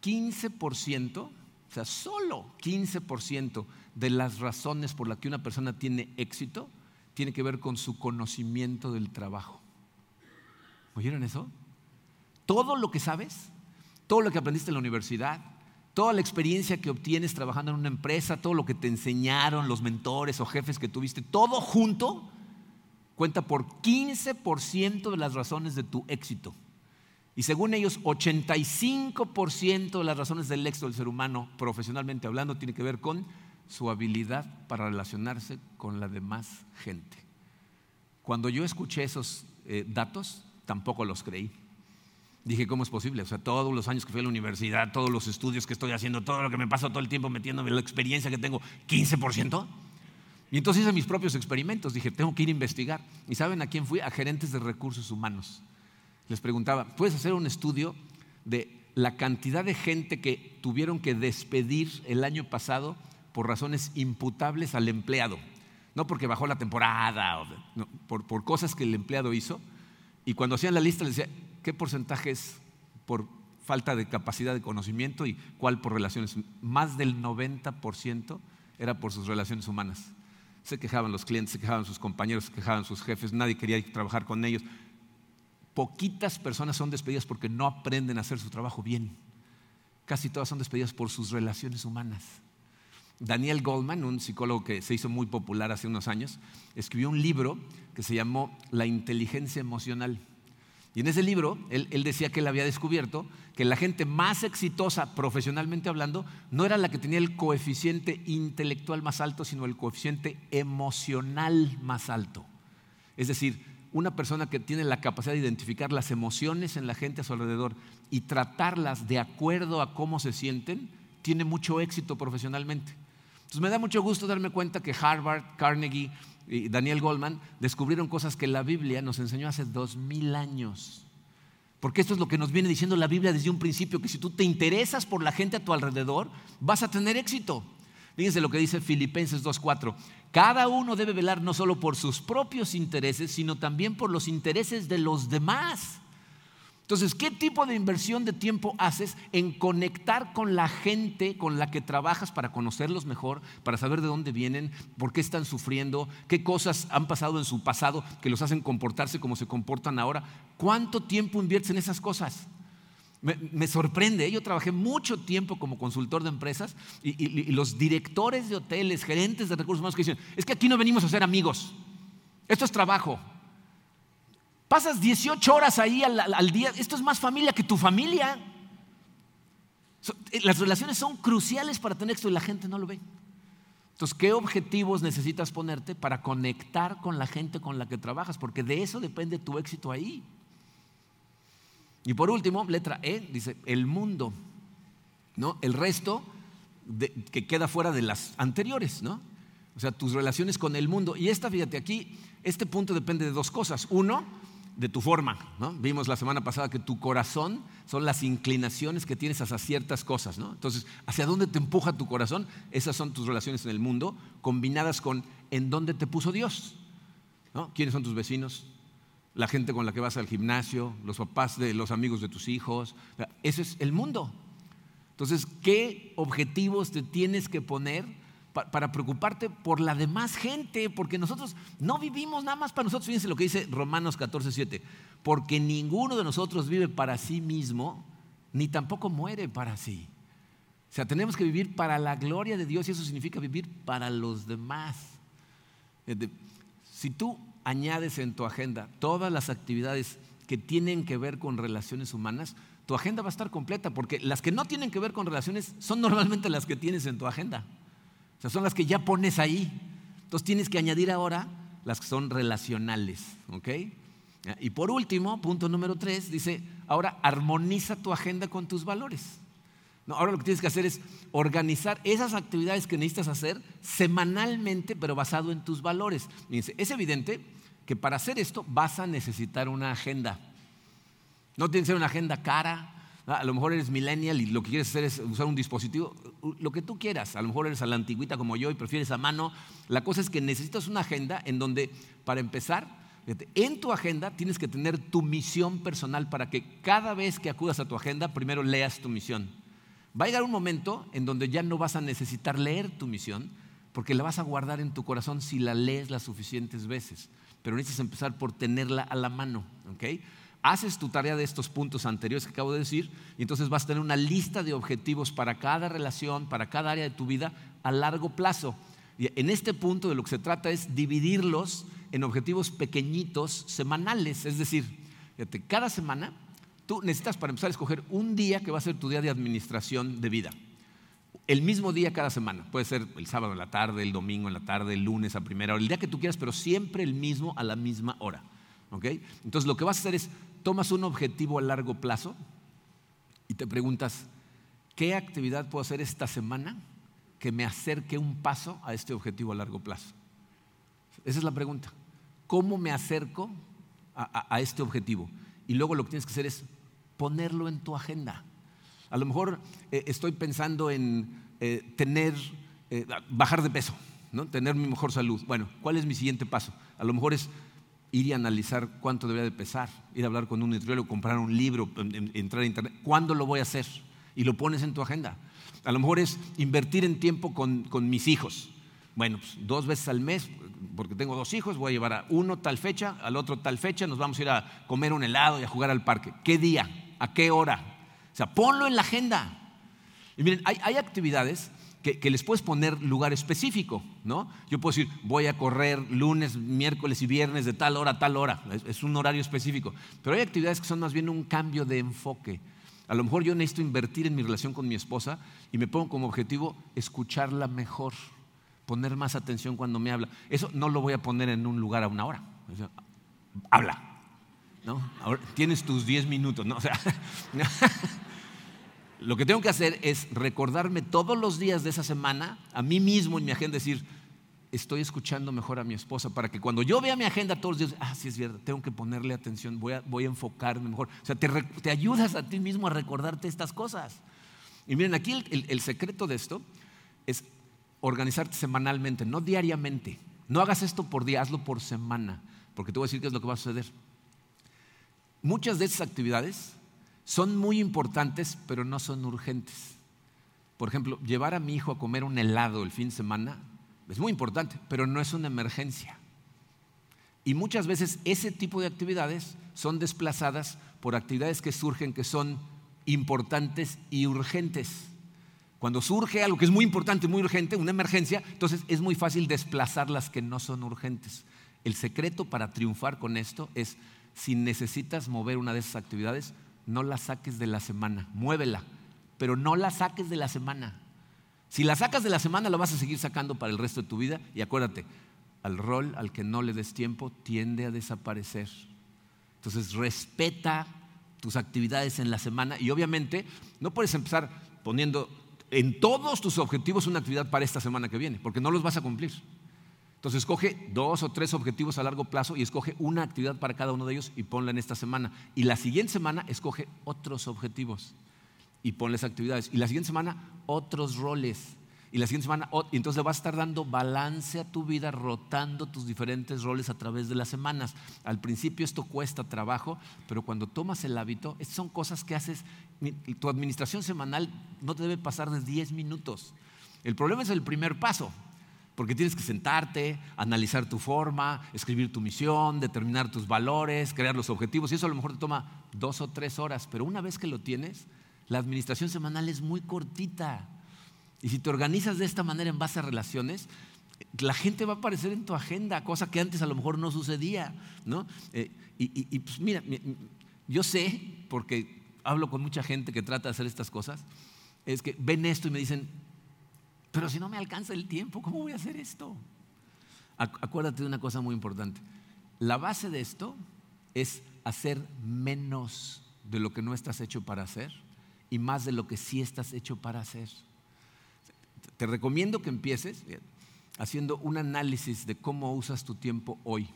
15%, o sea, solo 15% de las razones por las que una persona tiene éxito tiene que ver con su conocimiento del trabajo. ¿Oyeron eso? todo lo que sabes, todo lo que aprendiste en la universidad, toda la experiencia que obtienes trabajando en una empresa, todo lo que te enseñaron los mentores o jefes que tuviste, todo junto cuenta por 15% de las razones de tu éxito. Y según ellos, 85% de las razones del éxito del ser humano, profesionalmente hablando, tiene que ver con su habilidad para relacionarse con la demás gente. Cuando yo escuché esos eh, datos, tampoco los creí. Dije, ¿cómo es posible? O sea, todos los años que fui a la universidad, todos los estudios que estoy haciendo, todo lo que me pasa todo el tiempo metiéndome, la experiencia que tengo, 15%. Y entonces hice mis propios experimentos. Dije, tengo que ir a investigar. ¿Y saben a quién fui? A gerentes de recursos humanos. Les preguntaba, ¿puedes hacer un estudio de la cantidad de gente que tuvieron que despedir el año pasado por razones imputables al empleado? No porque bajó la temporada, por, por cosas que el empleado hizo. Y cuando hacían la lista les decía, ¿qué porcentaje es por falta de capacidad de conocimiento y cuál por relaciones? Más del 90% era por sus relaciones humanas. Se quejaban los clientes, se quejaban sus compañeros, se quejaban sus jefes, nadie quería trabajar con ellos. Poquitas personas son despedidas porque no aprenden a hacer su trabajo bien. Casi todas son despedidas por sus relaciones humanas. Daniel Goldman, un psicólogo que se hizo muy popular hace unos años, escribió un libro que se llamó La inteligencia emocional. Y en ese libro él, decía que él había descubierto que la gente más exitosa profesionalmente hablando no era la que tenía el coeficiente intelectual más alto, sino el coeficiente emocional más alto. Es decir, una persona que tiene la capacidad de identificar las emociones en la gente a su alrededor y tratarlas de acuerdo a cómo se sienten, tiene mucho éxito profesionalmente. Entonces me da mucho gusto darme cuenta que Harvard, Carnegie, y Daniel Goldman descubrieron cosas que la Biblia nos enseñó hace dos mil años. Porque esto es lo que nos viene diciendo la Biblia desde un principio, que si tú te interesas por la gente a tu alrededor, vas a tener éxito. Fíjense lo que dice Filipenses 2.4. Cada uno debe velar no solo por sus propios intereses, sino también por los intereses de los demás. Entonces, ¿qué tipo de inversión de tiempo haces en conectar con la gente con la que trabajas para conocerlos mejor, para saber de dónde vienen, por qué están sufriendo, qué cosas han pasado en su pasado que los hacen comportarse como se comportan ahora? ¿Cuánto tiempo inviertes en esas cosas? Me, sorprende, ¿eh? yo trabajé mucho tiempo como consultor de empresas y, y los directores de hoteles, gerentes de recursos humanos que dicen, es que aquí no venimos a ser amigos, esto es trabajo. Pasas 18 horas ahí al, día. Esto es más familia que tu familia. Eh, las relaciones son cruciales para tener éxito y la gente no lo ve. Entonces, ¿qué objetivos necesitas ponerte para conectar con la gente con la que trabajas? Porque de eso depende tu éxito ahí. Y por último, letra E, dice, el mundo. ¿no? El resto que queda fuera de las anteriores, ¿no? O sea, tus relaciones con el mundo. Y esta, fíjate aquí, este punto depende de dos cosas. Uno, de tu forma. ¿no? Vimos la semana pasada que tu corazón son las inclinaciones que tienes hacia ciertas cosas. ¿no? Entonces, ¿hacia dónde te empuja tu corazón? Esas son tus relaciones en el mundo, combinadas con en dónde te puso Dios. ¿no? ¿Quiénes son tus vecinos? La gente con la que vas al gimnasio, los papás de los amigos de tus hijos. Ese es el mundo. Entonces, ¿qué objetivos te tienes que poner? Para preocuparte por la demás gente, porque nosotros no vivimos nada más para nosotros. Fíjense lo que dice Romanos 14, 7. Porque ninguno de nosotros vive para sí mismo, ni tampoco muere para sí. O sea, tenemos que vivir para la gloria de Dios y eso significa vivir para los demás. Si tú añades en tu agenda todas las actividades que tienen que ver con relaciones humanas, tu agenda va a estar completa, porque las que no tienen que ver con relaciones son normalmente las que tienes en tu agenda. O sea, son las que ya pones ahí. Entonces tienes que añadir ahora las que son relacionales. ¿Ok? Y por último, punto número tres, dice, ahora armoniza tu agenda con tus valores. Ahora lo que tienes que hacer es organizar esas actividades que necesitas hacer semanalmente, pero basado en tus valores. Dice, es evidente que para hacer esto vas a necesitar una agenda. No tiene que ser una agenda cara, a lo mejor eres millennial y lo que quieres hacer es usar un dispositivo, lo que tú quieras. A lo mejor eres a la antigüita como yo y prefieres a mano. La cosa es que necesitas una agenda en donde, para empezar, en tu agenda tienes que tener tu misión personal para que cada vez que acudas a tu agenda, primero leas tu misión. Va a llegar un momento en donde ya no vas a necesitar leer tu misión, porque la vas a guardar en tu corazón si la lees las suficientes veces. Pero necesitas empezar por tenerla a la mano. ¿okay? Haces tu tarea de estos puntos anteriores que acabo de decir, y entonces vas a tener una lista de objetivos para cada relación, para cada área de tu vida a largo plazo. Y en este punto de lo que se trata es dividirlos en objetivos pequeñitos semanales, es decir, cada semana tú necesitas para empezar a escoger un día que va a ser tu día de administración de vida. El mismo día cada semana, puede ser el sábado en la tarde, el domingo en la tarde, el lunes a primera hora, el día que tú quieras, pero siempre el mismo a la misma hora. ¿ok? Entonces lo que vas a hacer es, tomas un objetivo a largo plazo y te preguntas, ¿qué actividad puedo hacer esta semana que me acerque un paso a este objetivo a largo plazo? Esa es la pregunta. ¿Cómo me acerco a, este objetivo? Y luego lo que tienes que hacer es ponerlo en tu agenda. A lo mejor eh, estoy pensando en eh, tener, eh, bajar de peso, ¿no? tener mi mejor salud. Bueno, ¿cuál es mi siguiente paso? A lo mejor es ir y analizar cuánto debería de pesar, ir a hablar con un nutriólogo, comprar un libro, entrar a internet. ¿Cuándo lo voy a hacer? Y lo pones en tu agenda. A lo mejor es invertir en tiempo con, mis hijos. Bueno, pues, dos veces al mes, porque tengo dos hijos, voy a llevar a uno tal fecha, al otro tal fecha, nos vamos a ir a comer un helado y a jugar al parque. ¿Qué día? ¿A qué hora? O sea, ponlo en la agenda. Y miren, hay actividades que, les puedes poner lugar específico, ¿no? Yo puedo decir, voy a correr lunes, miércoles y viernes de tal hora a tal hora, es, un horario específico. Pero hay actividades que son más bien un cambio de enfoque. A lo mejor yo necesito invertir en mi relación con mi esposa y me pongo como objetivo escucharla mejor, poner más atención cuando me habla. Eso no lo voy a poner en un lugar a una hora. habla, ¿no? Ahora, tienes tus 10 minutos, ¿no? O sea, Lo que tengo que hacer es recordarme todos los días de esa semana, a mí mismo en mi agenda, decir, estoy escuchando mejor a mi esposa para que cuando yo vea mi agenda todos los días, ah, sí es verdad, tengo que ponerle atención, voy a, voy a enfocarme mejor. O sea, te, ayudas a ti mismo a recordarte estas cosas. Y miren, aquí el, secreto de esto es organizarte semanalmente, no diariamente. No hagas esto por día, hazlo por semana, porque te voy a decir qué es lo que va a suceder. Muchas de esas actividades son muy importantes, pero no son urgentes. Por ejemplo, llevar a mi hijo a comer un helado el fin de semana es muy importante, pero no es una emergencia. Y muchas veces ese tipo de actividades son desplazadas por actividades que surgen que son importantes y urgentes. Cuando surge algo que es muy importante, muy urgente, una emergencia, entonces es muy fácil desplazar las que no son urgentes. El secreto para triunfar con esto es, si necesitas mover una de esas actividades, no la saques de la semana, muévela, pero no la saques de la semana. Si la sacas de la semana, lo vas a seguir sacando para el resto de tu vida y acuérdate, al rol al que no le des tiempo tiende a desaparecer. Entonces, respeta tus actividades en la semana y obviamente no puedes empezar poniendo en todos tus objetivos una actividad para esta semana que viene, porque no los vas a cumplir. Entonces escoge dos o tres objetivos a largo plazo y escoge una actividad para cada uno de ellos y ponla en esta semana. Y la siguiente semana escoge otros objetivos y ponles actividades. Y la siguiente semana otros roles. Y la siguiente semana, y entonces le vas a estar dando balance a tu vida, rotando tus diferentes roles a través de las semanas. Al principio esto cuesta trabajo, pero cuando tomas el hábito, son cosas que haces. Tu administración semanal no te debe pasar de 10 minutos. El problema es el primer paso. Porque tienes que sentarte, analizar tu forma, escribir tu misión, determinar tus valores, crear los objetivos. Y eso a lo mejor te toma dos o tres horas. Pero una vez que lo tienes, la administración semanal es muy cortita. Y si te organizas de esta manera en base a relaciones, la gente va a aparecer en tu agenda, cosa que antes a lo mejor no sucedía. ¿no? Eh, y, y pues mira, yo sé, porque hablo con mucha gente que trata de hacer estas cosas, es que ven esto y me dicen, pero si no me alcanza el tiempo, ¿cómo voy a hacer esto? Acuérdate de una cosa muy importante. La base de esto es hacer menos de lo que no estás hecho para hacer y más de lo que sí estás hecho para hacer. Te recomiendo que empieces haciendo un análisis de cómo usas tu tiempo hoy.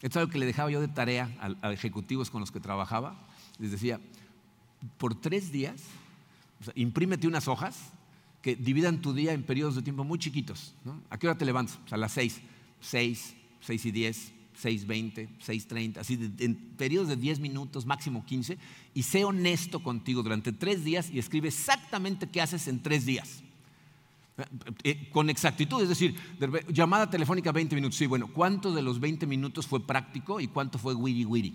Esto es algo que le dejaba yo de tarea a, ejecutivos con los que trabajaba. Les decía, por tres días, imprímete unas hojas que dividan tu día en periodos de tiempo muy chiquitos. ¿A qué hora te levantas? a las 6, 6, 6 y 10, 6, 20, 6, 30, así en periodos de 10 minutos, máximo 15, y sé honesto contigo durante tres días y escribe exactamente qué haces en tres días. Eh, eh, con exactitud, es decir, llamada telefónica 20 minutos. Sí, bueno, ¿cuánto de los 20 minutos fue práctico y cuánto fue wiri wiri?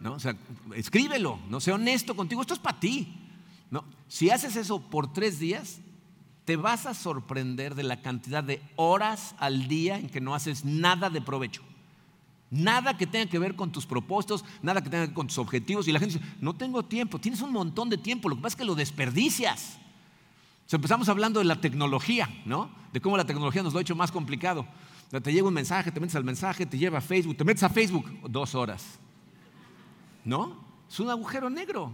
¿No? O sea, escríbelo, no sé honesto contigo, esto es para ti. No, si haces eso por tres días, te vas a sorprender de la cantidad de horas al día en que no haces nada de provecho. Nada que tenga que ver con tus propósitos, nada que tenga que ver con tus objetivos. Y la gente dice, no tengo tiempo, tienes un montón de tiempo, lo que pasa es que lo desperdicias. empezamos hablando de la tecnología, ¿no? De cómo la tecnología nos lo ha hecho más complicado. Te llega un mensaje, te metes al mensaje, te lleva a Facebook, te metes a Facebook dos horas. ¿No? Es un agujero negro.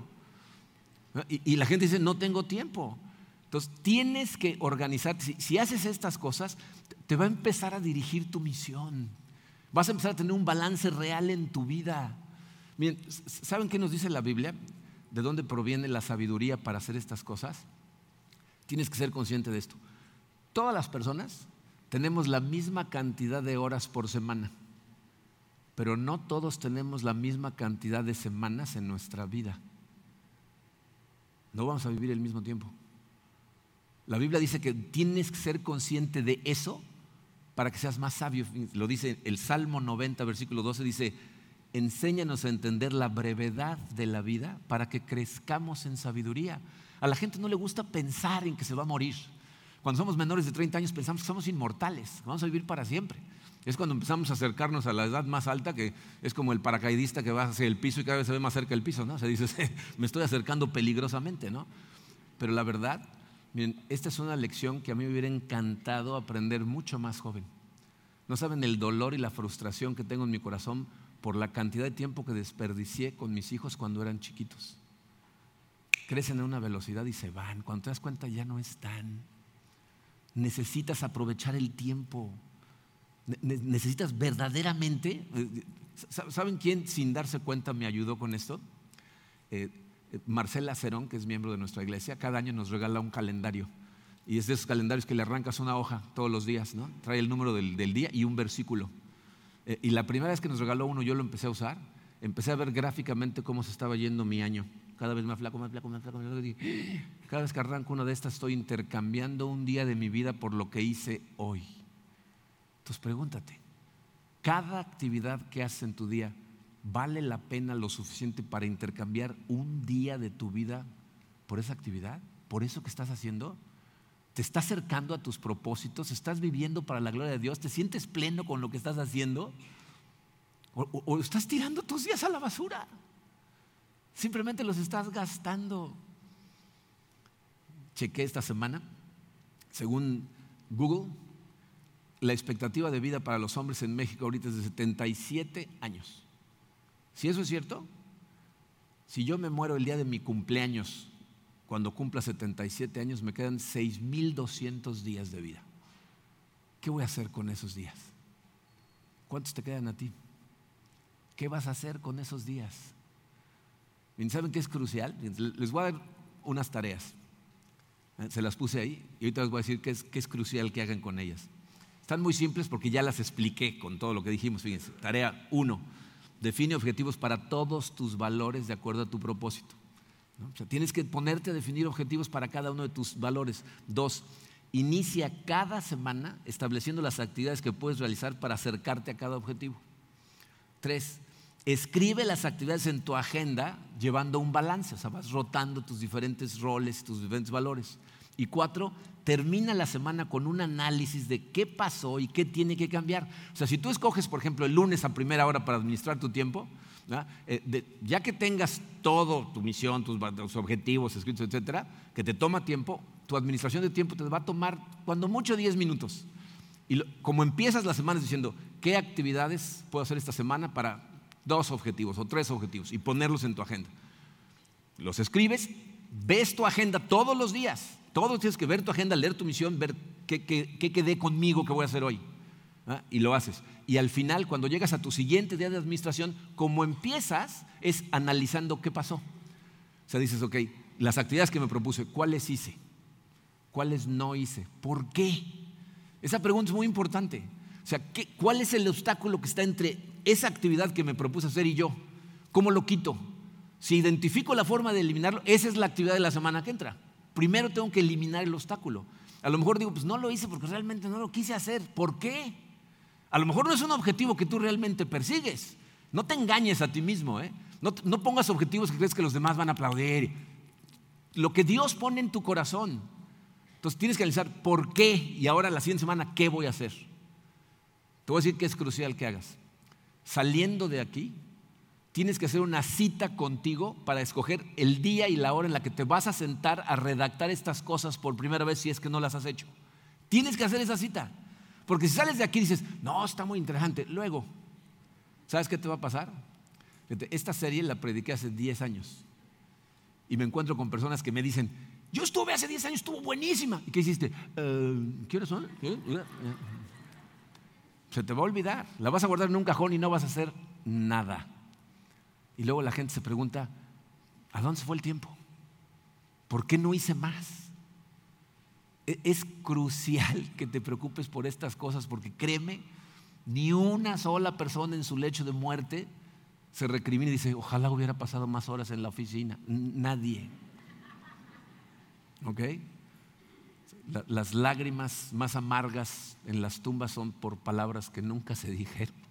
Y, la gente dice, no tengo tiempo. Entonces, tienes que organizarte. Si, haces estas cosas, te va a empezar a dirigir tu misión. Vas a empezar a tener un balance real en tu vida. Miren, ¿saben qué nos dice la Biblia? ¿De dónde proviene la sabiduría para hacer estas cosas? Tienes que ser consciente de esto. Todas las personas tenemos la misma cantidad de horas por semana, pero no todos tenemos la misma cantidad de semanas en nuestra vida. No vamos a vivir el mismo tiempo. La Biblia dice que tienes que ser consciente de eso para que seas más sabio. Lo dice el Salmo 90, versículo 12, dice, enséñanos a entender la brevedad de la vida para que crezcamos en sabiduría. A la gente no le gusta pensar en que se va a morir. Cuando somos menores de 30 años pensamos que somos inmortales, vamos a vivir para siempre. Es cuando empezamos a acercarnos a la edad más alta, que es como el paracaidista que va hacia el piso y cada vez se ve más cerca del piso, ¿no? Se dice, me estoy acercando peligrosamente, ¿no? Pero la verdad, miren, esta es una lección que a mí me hubiera encantado aprender mucho más joven. No saben el dolor y la frustración que tengo en mi corazón por la cantidad de tiempo que desperdicié con mis hijos cuando eran chiquitos. Crecen a una velocidad y se van. Cuando te das cuenta ya no están necesitas aprovechar el tiempo. Necesitas verdaderamente... Eh, ¿Saben quién sin darse cuenta me ayudó con esto? Eh, eh, Marcela Cerón, que es miembro de nuestra iglesia, cada año nos regala un calendario. Y es de esos calendarios que le arrancas una hoja todos los días, ¿no? Trae el número del, día y un versículo. y la primera vez que nos regaló uno, yo lo empecé a usar, empecé a ver gráficamente cómo se estaba yendo mi año cada vez más flaco, más flaco, más flaco. Más flaco. Cada vez que arranco una de estas estoy intercambiando un día de mi vida por lo que hice hoy. Entonces pregúntate, ¿cada actividad que haces en tu día vale la pena lo suficiente para intercambiar un día de tu vida por esa actividad? ¿Por eso que estás haciendo? ¿Te está acercando a tus propósitos? ¿Estás viviendo para la gloria de Dios? ¿Te sientes pleno con lo que estás haciendo? o estás tirando tus días a la basura? Simplemente los estás gastando. Chequé esta semana, según Google, la expectativa de vida para los hombres en México ahorita es de 77 años. Si eso es cierto, si yo me muero el día de mi cumpleaños, cuando cumpla 77 años, me quedan 6.200 días de vida. ¿Qué voy a hacer con esos días? ¿Cuántos te quedan a ti? ¿Qué vas a hacer con esos días? ¿Saben qué es crucial? Les voy a dar unas tareas. ¿eh? Se las puse ahí y ahorita les voy a decir qué es, qué es crucial que hagan con ellas. Están muy simples porque ya las expliqué con todo lo que dijimos. Fíjense, tarea uno, define objetivos para todos tus valores de acuerdo a tu propósito. O sea, tienes que ponerte a definir objetivos para cada uno de tus valores. Dos, inicia cada semana estableciendo las actividades que puedes realizar para acercarte a cada objetivo. Tres, escribe las actividades en tu agenda llevando un balance, o sea, vas rotando tus diferentes roles, tus diferentes valores. Y cuatro, termina la semana con un análisis de qué pasó y qué tiene que cambiar. O sea, si tú escoges, por ejemplo, el lunes a primera hora para administrar tu tiempo, eh, ya que tengas todo, tu misión, tus, objetivos escritos, etcétera, que te toma tiempo, tu administración de tiempo te va a tomar cuando mucho 10 minutos. Y como empiezas la semana diciendo, ¿qué actividades puedo hacer esta semana para dos objetivos o tres objetivos y ponerlos en tu agenda. Los escribes, ves tu agenda todos los días. Todos tienes que ver tu agenda, leer tu misión, ver qué, quedé conmigo, qué voy a hacer hoy. ¿ah? Y lo haces. Y al final, cuando llegas a tu siguiente día de administración, como empiezas, es analizando qué pasó. O sea, dices, ok, las actividades que me propuse, ¿cuáles hice? ¿Cuáles no hice? ¿Por qué? Esa pregunta es muy importante. O sea, ¿cuál es el obstáculo que está entre esa actividad que me propuse hacer y yo? ¿Cómo lo quito? Si identifico la forma de eliminarlo, esa es la actividad de la semana que entra. Primero tengo que eliminar el obstáculo. A lo mejor digo, pues no lo hice porque realmente no lo quise hacer. ¿Por qué? A lo mejor no es un objetivo que tú realmente persigues. No te engañes a ti mismo. ¿eh? No, no pongas objetivos que crees que los demás van a aplaudir. Lo que Dios pone en tu corazón. Entonces tienes que analizar por qué y ahora la siguiente semana qué voy a hacer. Te voy a decir que es crucial que hagas. Saliendo de aquí, tienes que hacer una cita contigo para escoger el día y la hora en la que te vas a sentar a redactar estas cosas por primera vez si es que no las has hecho. Tienes que hacer esa cita. Porque si sales de aquí y dices, no, está muy interesante, luego, ¿sabes qué te va a pasar? Esta serie la prediqué hace 10 años y me encuentro con personas que me dicen, yo estuve hace 10 años, estuvo buenísima. ¿Y qué hiciste? Uh, ¿Qué son? Se te va a olvidar, la vas a guardar en un cajón y no vas a hacer nada. Y luego la gente se pregunta, ¿a dónde se fue el tiempo? ¿Por qué no hice más? E, es crucial que te preocupes por estas cosas porque créeme, ni una sola persona en su lecho de muerte se recrimina y dice, ojalá hubiera pasado más horas en la oficina. Nadie. ¿Ok? Las lágrimas más amargas en las tumbas son por palabras que nunca se dijeron.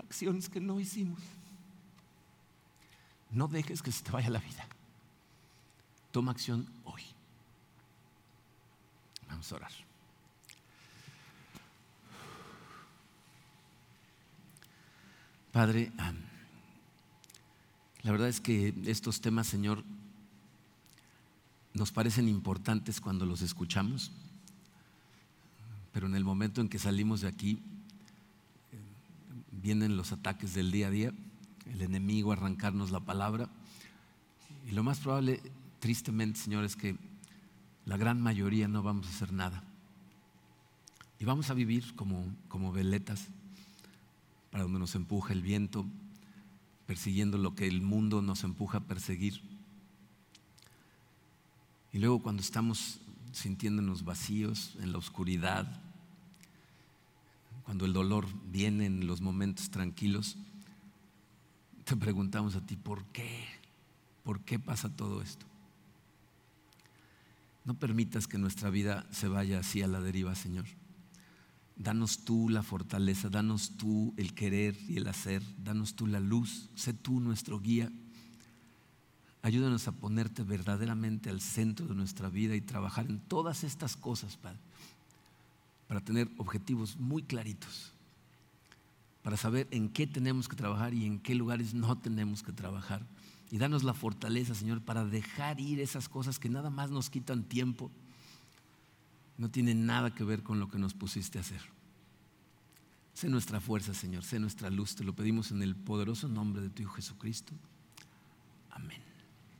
Acciones que no hicimos. No dejes que se te vaya la vida. Toma acción hoy. Vamos a orar. Padre, la verdad es que estos temas, Señor, nos parecen importantes cuando los escuchamos, pero en el momento en que salimos de aquí, vienen los ataques del día a día, el enemigo arrancarnos la palabra, y lo más probable, tristemente, Señor, es que la gran mayoría no vamos a hacer nada. Y vamos a vivir como, como veletas para donde nos empuja el viento, persiguiendo lo que el mundo nos empuja a perseguir. Y luego cuando estamos sintiéndonos vacíos en la oscuridad, cuando el dolor viene en los momentos tranquilos, te preguntamos a ti, ¿por qué? ¿Por qué pasa todo esto? No permitas que nuestra vida se vaya así a la deriva, Señor. Danos tú la fortaleza, danos tú el querer y el hacer, danos tú la luz, sé tú nuestro guía. Ayúdanos a ponerte verdaderamente al centro de nuestra vida y trabajar en todas estas cosas, Padre, para tener objetivos muy claritos, para saber en qué tenemos que trabajar y en qué lugares no tenemos que trabajar. Y danos la fortaleza, Señor, para dejar ir esas cosas que nada más nos quitan tiempo no tiene nada que ver con lo que nos pusiste a hacer. Sé nuestra fuerza, Señor, sé nuestra luz. Te lo pedimos en el poderoso nombre de tu Hijo Jesucristo. Amén.